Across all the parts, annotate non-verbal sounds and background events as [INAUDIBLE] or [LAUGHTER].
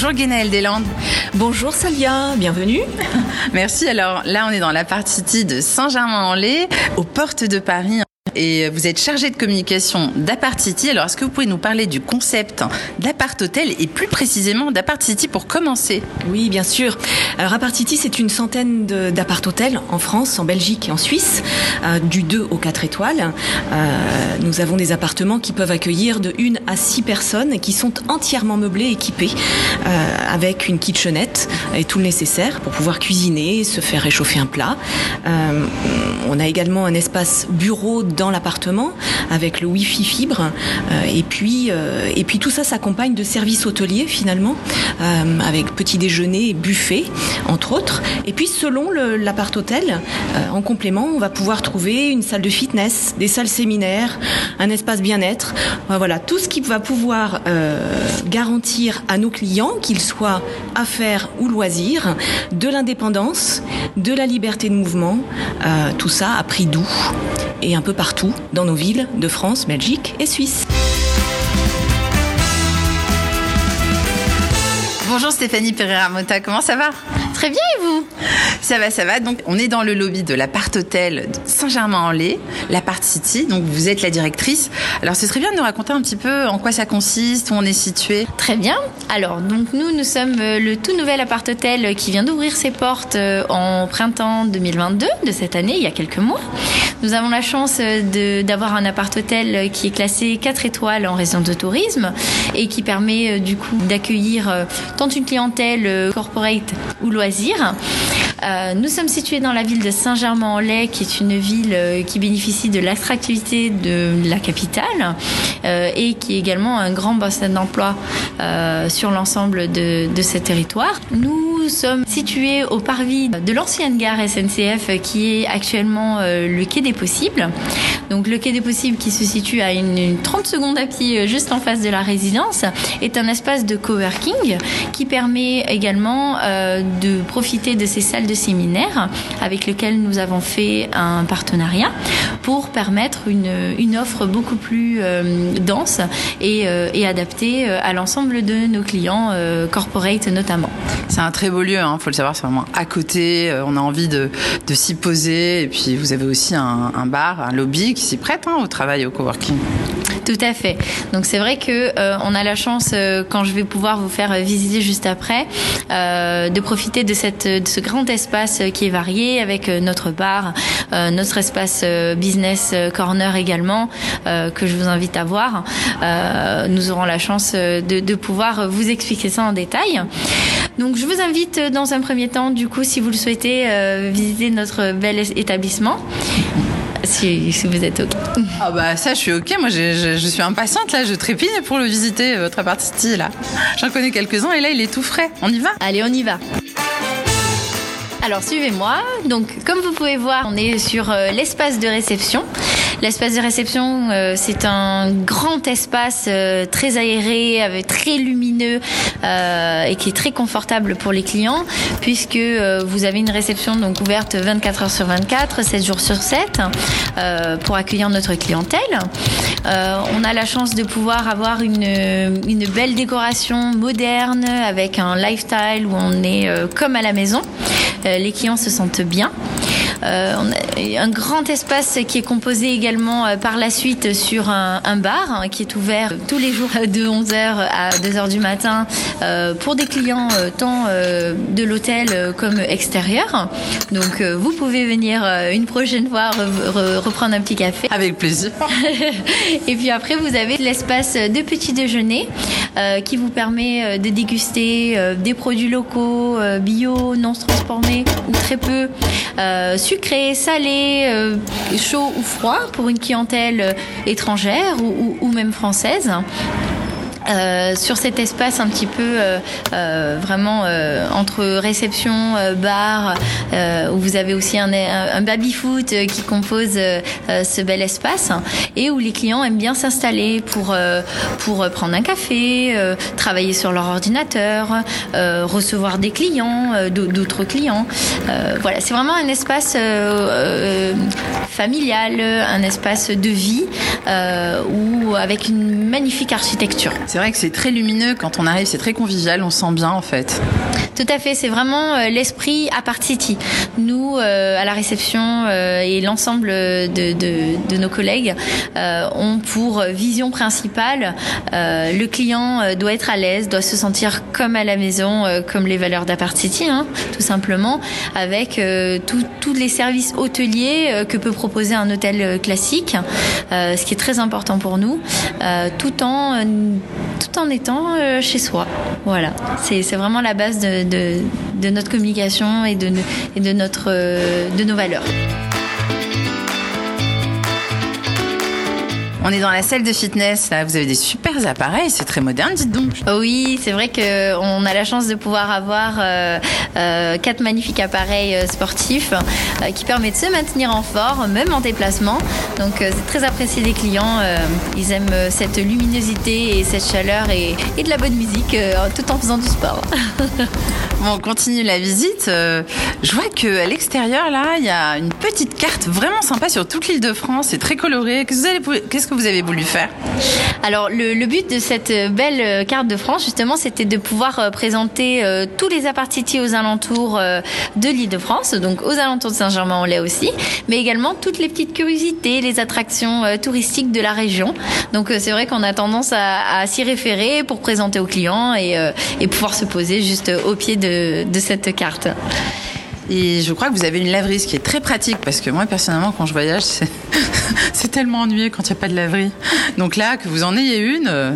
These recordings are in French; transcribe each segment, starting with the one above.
Bonjour Guénaëlle Deslandes. Bonjour Salia, bienvenue. [LAUGHS] Merci. Alors là, on est dans la partie de Saint-Germain-en-Laye, aux portes de Paris. Et vous êtes chargé de communication d'Apart City. Alors, est-ce que vous pouvez nous parler du concept d'Apart Hotel et plus précisément d'Apart City pour commencer? Oui, bien sûr. Alors, Apart c'est une centaine d'Apart Hotels en France, en Belgique et en Suisse, euh, du 2 au 4 étoiles. Euh, nous avons des appartements qui peuvent accueillir de 1 à 6 personnes qui sont entièrement meublés, équipés, euh, avec une kitchenette et tout le nécessaire pour pouvoir cuisiner, se faire réchauffer un plat. On a également un espace bureau dans l'appartement avec le Wi-Fi fibre. Euh, et puis, euh, et puis tout ça s'accompagne de services hôteliers finalement, euh, avec petit déjeuner, buffet entre autres. Et puis selon l'appart hôtel, en complément, on va pouvoir trouver une salle de fitness, des salles séminaires, un espace bien-être. Voilà, tout ce qui va pouvoir garantir à nos clients, qu'ils soient affaires ou loisirs, de l'indépendance, de la liberté de mouvement, tout ça à prix doux et un peu partout dans nos villes de France, Belgique et Suisse. Bonjour Stéphanie Pereira-Mota, comment ça va? Très bien et vous? Ça va, ça va. Donc on est dans le lobby de l'appart hôtel Saint-Germain-en-Laye, l'appart City. Donc vous êtes la directrice. Alors ce serait bien de nous raconter un petit peu en quoi ça consiste, où on est situé. Très bien. Alors donc nous nous sommes euh, le tout nouvel appart hôtel qui vient d'ouvrir ses portes euh, en printemps 2022 de cette année, il y a quelques mois. Nous avons la chance euh, d'avoir un appart hôtel qui est classé 4 étoiles en résidence de tourisme et qui permet du coup d'accueillir tant une clientèle corporate ou loisirs loisirs euh, nous sommes situés dans la ville de Saint-Germain-en-Laye, qui est une ville euh, qui bénéficie de l'attractivité de la capitale euh, et qui est également un grand bassin d'emploi sur l'ensemble de, de ce territoire. Nous sommes situés au parvis de l'ancienne gare SNCF qui est actuellement le quai des possibles. Donc le quai des possibles qui se situe à une, 30 secondes à pied juste en face de la résidence est un espace de coworking qui permet également de profiter de ces salles de séminaire avec lesquelles nous avons fait un partenariat pour permettre une, une offre beaucoup plus euh, dense et, euh, adaptée euh, à l'ensemble de nos clients corporate notamment. C'est un très beau lieu, il hein, faut le savoir, c'est vraiment à côté, on a envie de, de s'y poser et puis vous avez aussi un, un bar, un lobby qui s'y prête hein, au travail au coworking. Tout à fait. Donc c'est vrai que euh, on a la chance, euh, quand je vais pouvoir vous faire visiter juste après, euh, de profiter de, cette, de ce grand espace qui est varié avec notre bar, notre espace business corner également, que je vous invite à voir. nous aurons la chance de, de pouvoir vous expliquer ça en détail. Donc je vous invite dans un premier temps, du coup, si vous le souhaitez, visiter notre bel établissement si, vous êtes OK. Ah bah ça, je suis OK. Moi, je, je, suis impatiente là. Je trépigne pour le visiter, votre partie là. J'en connais quelques-uns et là, il est tout frais. On y va? Allez, on y va. Alors suivez-moi. Donc comme vous pouvez voir, on est sur euh, l'espace de réception. L'espace de réception, euh, c'est un grand espace euh, très aéré, avec, très lumineux euh, et qui est très confortable pour les clients puisque vous avez une réception donc ouverte 24 heures sur 24, 7 jours sur 7 pour accueillir notre clientèle. on a la chance de pouvoir avoir une, une belle décoration moderne avec un lifestyle où on est comme à la maison. les clients se sentent bien. Euh, on a un grand espace qui est composé également euh, par la suite sur un, bar hein, qui est ouvert tous les jours de 11h à 2h du matin euh, pour des clients tant de l'hôtel comme extérieur. Donc vous pouvez venir une prochaine fois reprendre un petit café. Avec plaisir. [LAUGHS] Et puis après vous avez l'espace de petit déjeuner qui vous permet de déguster des produits locaux, bio, non transformés ou très peu sucré, salé, euh, chaud ou froid pour une clientèle euh, étrangère ou même française. Euh, sur cet espace un petit peu euh, euh, vraiment entre réception, bar, où vous avez aussi un, un baby-foot qui compose ce bel espace et où les clients aiment bien s'installer pour, pour prendre un café, travailler sur leur ordinateur, recevoir des clients, d'autres clients. voilà, c'est vraiment un espace familial, un espace de vie ou avec une magnifique architecture. Vrai que c'est très lumineux quand on arrive, c'est très convivial, on sent bien en fait. Tout à fait, c'est vraiment l'esprit à City. Nous, à la réception et l'ensemble de, nos collègues ont pour vision principale le client doit être à l'aise, doit se sentir comme à la maison, comme les valeurs d'Apart City, hein, tout simplement, avec tous les services hôteliers que peut proposer un hôtel classique, ce qui est très important pour nous, tout en tout en étant chez soi. Voilà, c'est vraiment la base de, notre communication et de, de notre de nos valeurs. On est dans la salle de fitness, là. Vous avez des super appareils, c'est très moderne, dites donc. Oui, c'est vrai qu'on a la chance de pouvoir avoir euh, euh, quatre magnifiques appareils euh, sportifs qui permettent de se maintenir en forme, même en déplacement. Donc, c'est très apprécié des clients. ils aiment cette luminosité et cette chaleur et, et de la bonne musique tout en faisant du sport. [LAUGHS] bon, on continue la visite. je vois qu'à l'extérieur, là, il y a une petite carte vraiment sympa sur toute l'île de France. C'est très coloré. Qu'est-ce que vous avez voulu faire Alors le, but de cette belle euh, carte de France justement c'était de pouvoir euh, présenter euh, tous les apartitis aux alentours de l'île de France, donc aux alentours de Saint-Germain-en-Laye aussi, mais également toutes les petites curiosités, les attractions touristiques de la région. Donc c'est vrai qu'on a tendance à, s'y référer pour présenter aux clients et, pouvoir se poser juste au pied de, de cette carte. Et je crois que vous avez une laverie, ce qui est très pratique parce que moi, personnellement, quand je voyage, [LAUGHS] c'est tellement ennuyeux quand il n'y a pas de laverie. Donc là, que vous en ayez une, euh,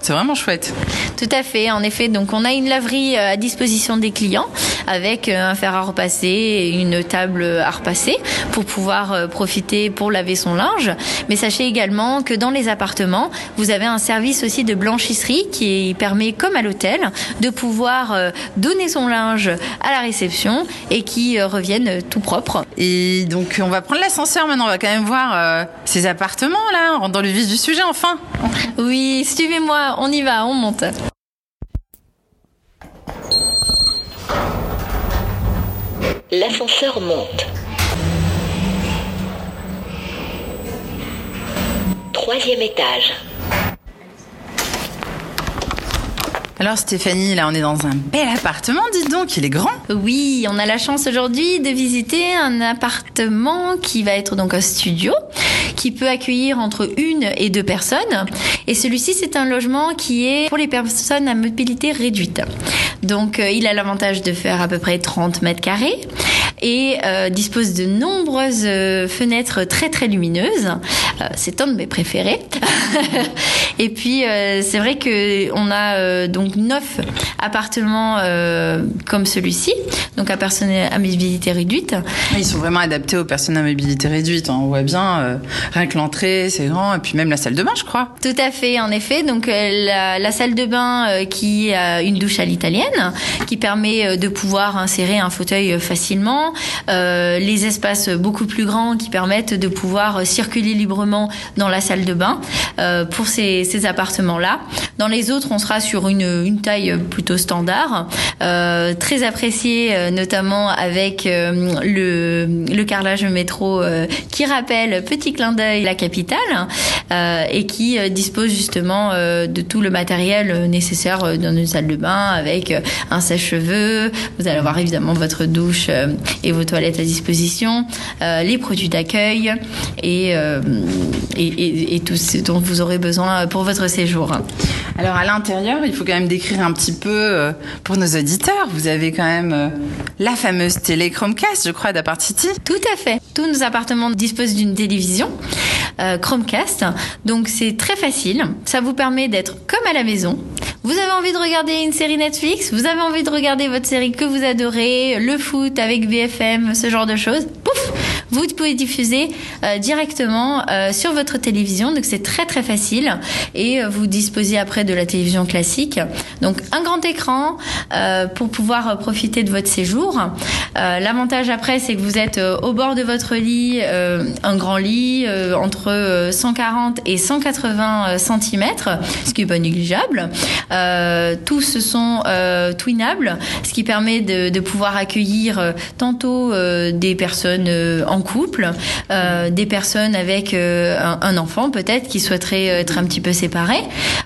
c'est vraiment chouette. Tout à fait. En effet, donc on a une laverie euh, à disposition des clients avec euh, un fer à repasser et une table à repasser pour pouvoir profiter pour laver son linge. Mais sachez également que dans les appartements, vous avez un service aussi de blanchisserie qui permet, comme à l'hôtel, de pouvoir donner son linge à la réception et qui reviennent tout propres. Et donc on va prendre l'ascenseur maintenant. On va quand même voir ces appartements là. On rentre dans le vif du sujet enfin. Oui, suivez-moi. On y va. On monte. L'ascenseur monte. Troisième étage. Alors Stéphanie, là on est dans un bel appartement, dites donc, il est grand. Oui, on a la chance aujourd'hui de visiter un appartement qui va être donc un studio, qui peut accueillir entre une et deux personnes. Et celui-ci, c'est un logement qui est pour les personnes à mobilité réduite. Donc euh, il a l'avantage de faire à peu près 30 mètres carrés et euh, dispose de nombreuses euh, fenêtres très très lumineuses. Euh, c'est un de mes préférés. [LAUGHS] et puis c'est vrai que on a donc neuf appartements comme celui-ci, donc à personnes à mobilité réduite. Ils sont vraiment adaptés aux personnes à mobilité réduite. Hein. On voit bien, rien que l'entrée, c'est grand, et puis même la salle de bain, je crois. Tout à fait, en effet. Donc la, la salle de bain qui a une douche à l'italienne, qui permet de pouvoir insérer un fauteuil facilement euh, les espaces beaucoup plus grands qui permettent de pouvoir circuler librement dans la salle de bain euh, pour ces, ces appartements-là. Dans les autres, on sera sur une, une taille plutôt standard, euh, très apprécié notamment avec le, le carrelage métro qui rappelle petit clin d'œil la capitale et qui dispose justement de tout le matériel nécessaire dans une salle de bain avec un sèche-cheveux. Vous allez avoir évidemment votre douche et vos toilettes à disposition, euh, les produits d'accueil euh, et, et, et, tout ce dont vous aurez besoin pour votre séjour. Alors à l'intérieur, il faut quand même décrire un petit peu euh, pour nos auditeurs. Vous avez quand même la fameuse télé Chromecast, je crois, d'Apart City. Tout à fait. Tous nos appartements disposent d'une télévision Chromecast, donc c'est très facile. Ça vous permet d'être comme à la maison. Vous avez envie de regarder une série Netflix, vous avez envie de regarder votre série que vous adorez, le foot avec BFM, ce genre de choses? Pouf vous pouvez diffuser euh, directement euh, sur votre télévision. Donc c'est très très facile et euh, vous disposez après de la télévision classique. Donc un grand écran pour pouvoir profiter de votre séjour. L'avantage après c'est que vous êtes au bord de votre lit, un grand lit entre 140 et 180 cm, ce qui est pas négligeable. tous sont twinables, ce qui permet de, de pouvoir accueillir tantôt des personnes en couple, euh, des personnes avec euh, un, un enfant peut-être qui souhaiteraient être un petit peu séparées,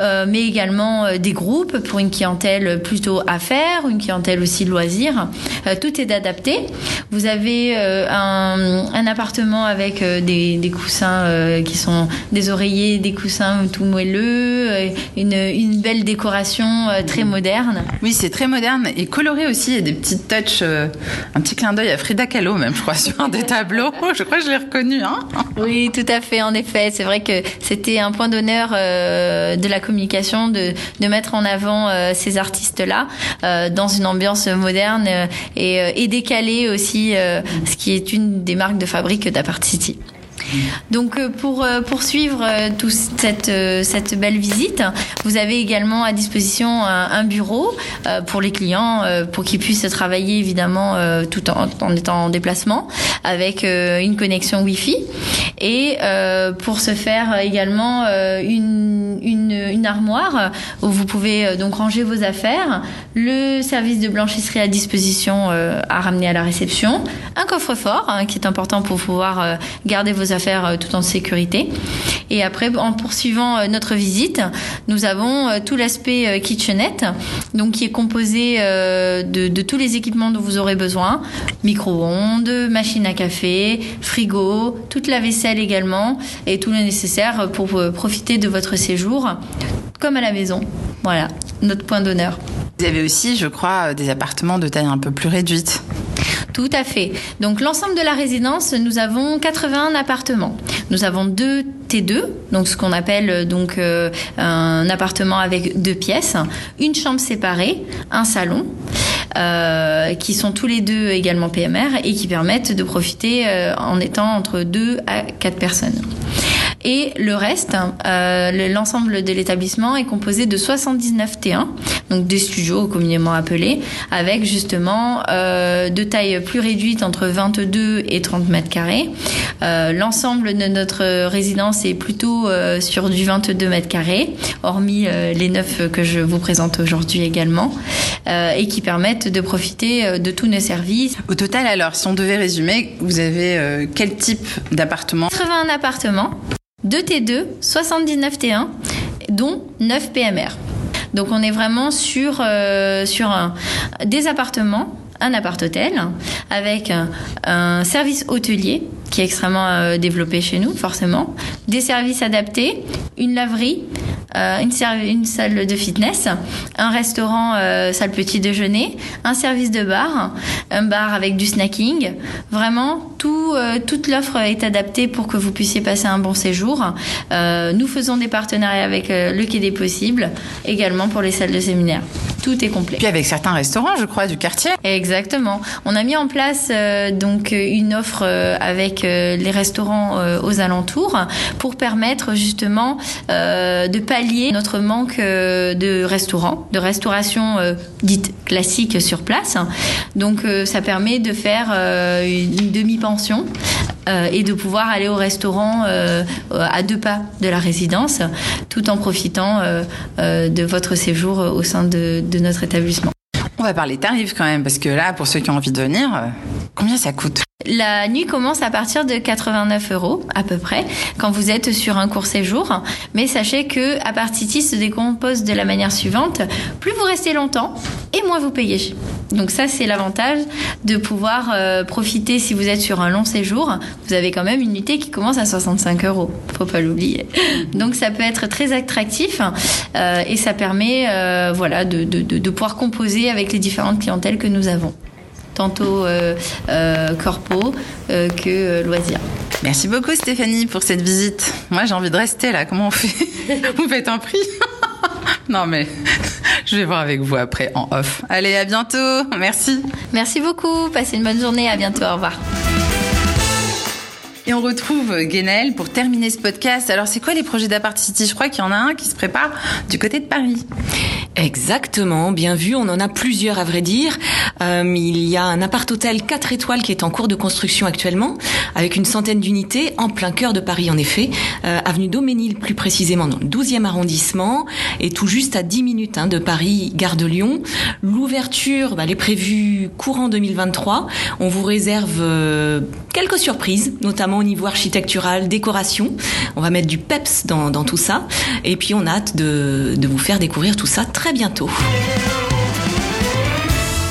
euh, mais également euh, des groupes pour une clientèle plutôt affaires, une clientèle aussi loisirs. Euh, tout est adapté. Vous avez euh, un, un appartement avec euh, des, des coussins euh, qui sont des oreillers, des coussins tout moelleux, euh, une, une belle décoration euh, très moderne. Oui, c'est très moderne et coloré aussi. Il y a des petites touches, euh, un petit clin d'œil à Frida Kahlo même, je crois, sur un des tableaux. [LAUGHS] Je crois que je l'ai reconnu. Hein [LAUGHS] Oui, tout à fait, en effet. C'est vrai que c'était un point d'honneur euh, de la communication de, mettre en avant euh, ces artistes-là euh, dans une ambiance moderne et, et aussi, ce qui est une des marques de fabrique d'Apart City. Donc euh, pour euh, poursuivre euh, toute cette, belle visite, vous avez également à disposition un, bureau pour les clients pour qu'ils puissent travailler évidemment tout en, étant en déplacement avec une connexion Wi-Fi. Et pour se faire également une, une armoire où vous pouvez euh, donc ranger vos affaires, le service de blanchisserie à disposition euh, à ramener à la réception, un coffre-fort hein, qui est important pour pouvoir euh, garder vos affaires euh, tout en sécurité. Et après, en poursuivant euh, notre visite, nous avons euh, tout l'aspect euh, kitchenette, donc qui est composé euh, de, de tous les équipements dont vous aurez besoin. Micro-ondes, machine à café, frigo, toute la vaisselle également, et tout le nécessaire pour euh, profiter de votre séjour comme à la maison. Voilà, notre point d'honneur. Vous avez aussi, je crois, des appartements de taille un peu plus réduite. Tout à fait. Donc l'ensemble de la résidence, nous avons 81 appartements. Nous avons deux T2, donc ce qu'on appelle euh, donc euh, un appartement avec deux pièces, une chambre séparée, un salon. euh, qui sont tous les deux également PMR et qui permettent de profiter euh, en étant entre deux à quatre personnes. Et le reste, euh, le- l'ensemble de l'établissement est composé de 79 T1, donc des studios communément appelés, avec justement euh, de taille plus réduite entre 22 et 30 mètres carrés. Euh, L'ensemble de notre résidence est plutôt euh, sur du 22 mètres carrés, hormis euh, les neuf que je vous présente aujourd'hui également, euh, et qui permettent de profiter de tous nos services. Au total, alors, si on devait résumer, vous avez euh, quel type d'appartement? 81 appartements, 2 T2, 79 T1, dont 9 PMR. Donc on est vraiment sur, euh, sur des appartements, un appart-hôtel, avec un, service hôtelier qui est extrêmement euh, développé chez nous, forcément, des services adaptés, une laverie, une, ser- une salle de fitness, un restaurant, euh, salle petit déjeuner, un service de bar, un bar avec du snacking. Vraiment, tout, euh, toute l'offre est adaptée pour que vous puissiez passer un bon séjour. Euh, nous faisons des partenariats avec euh, le Quai des Possibles, également pour les salles de séminaire. Tout est complet. Puis avec certains restaurants, je crois, du quartier. Exactement. On a mis en place euh, donc euh, une offre euh, avec euh, les restaurants euh, aux alentours pour permettre justement euh, de pallier notre manque euh, de restaurants, de restauration euh, dite classique sur place. Donc euh, ça permet de faire une demi-pension et de pouvoir aller au restaurant à deux pas de la résidence tout en profitant de votre séjour au sein de, notre établissement. On va parler tarifs quand même, parce que là, pour ceux qui ont envie de venir, combien ça coûte La nuit commence à partir de 89 euros à peu près quand vous êtes sur un court séjour. Mais sachez que Apartiti se décompose de la manière suivante plus vous restez longtemps et moins vous payez. Donc ça c'est l'avantage de pouvoir euh, profiter si vous êtes sur un long séjour. Vous avez quand même une nuitée qui commence à 65 euros. Faut pas l'oublier. Donc ça peut être très attractif euh, et ça permet euh, voilà de, de, de, de pouvoir composer avec les différentes clientèles que nous avons tantôt euh, euh, corpo euh, que loisirs. Merci beaucoup Stéphanie pour cette visite. Moi j'ai envie de rester là, comment on fait? [LAUGHS] Vous faites un prix? [LAUGHS] Non mais je vais voir avec vous après en off. Allez, à bientôt. Merci. Merci beaucoup, passez une bonne journée, à bientôt, au revoir. Et on retrouve Guénel pour terminer ce podcast. Alors c'est quoi les projets d'Apart City Je crois qu'il y en a un qui se prépare du côté de Paris. Exactement, bien vu. On en a plusieurs à vrai dire. Euh, il y a un appart-hôtel 4 étoiles qui est en cours de construction actuellement, avec une centaine d'unités en plein cœur de Paris en effet, euh, avenue Dauménil plus précisément dans le 12e arrondissement, et tout juste à 10 minutes hein, de Paris, gare de Lyon. L'ouverture, bah, elle est prévue courant 2023. On vous réserve euh, quelques surprises, notamment au niveau architectural, décoration. On va mettre du peps dans, dans tout ça. Et puis on a hâte de, de vous faire découvrir tout ça bientôt.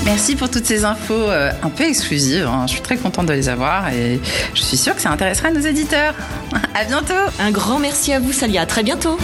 Merci pour toutes ces infos euh, un peu exclusives. hein. Je suis très contente de les avoir et je suis sûre que ça intéressera nos éditeurs. [LAUGHS] À bientôt. Un grand merci à vous, Salia. À très bientôt.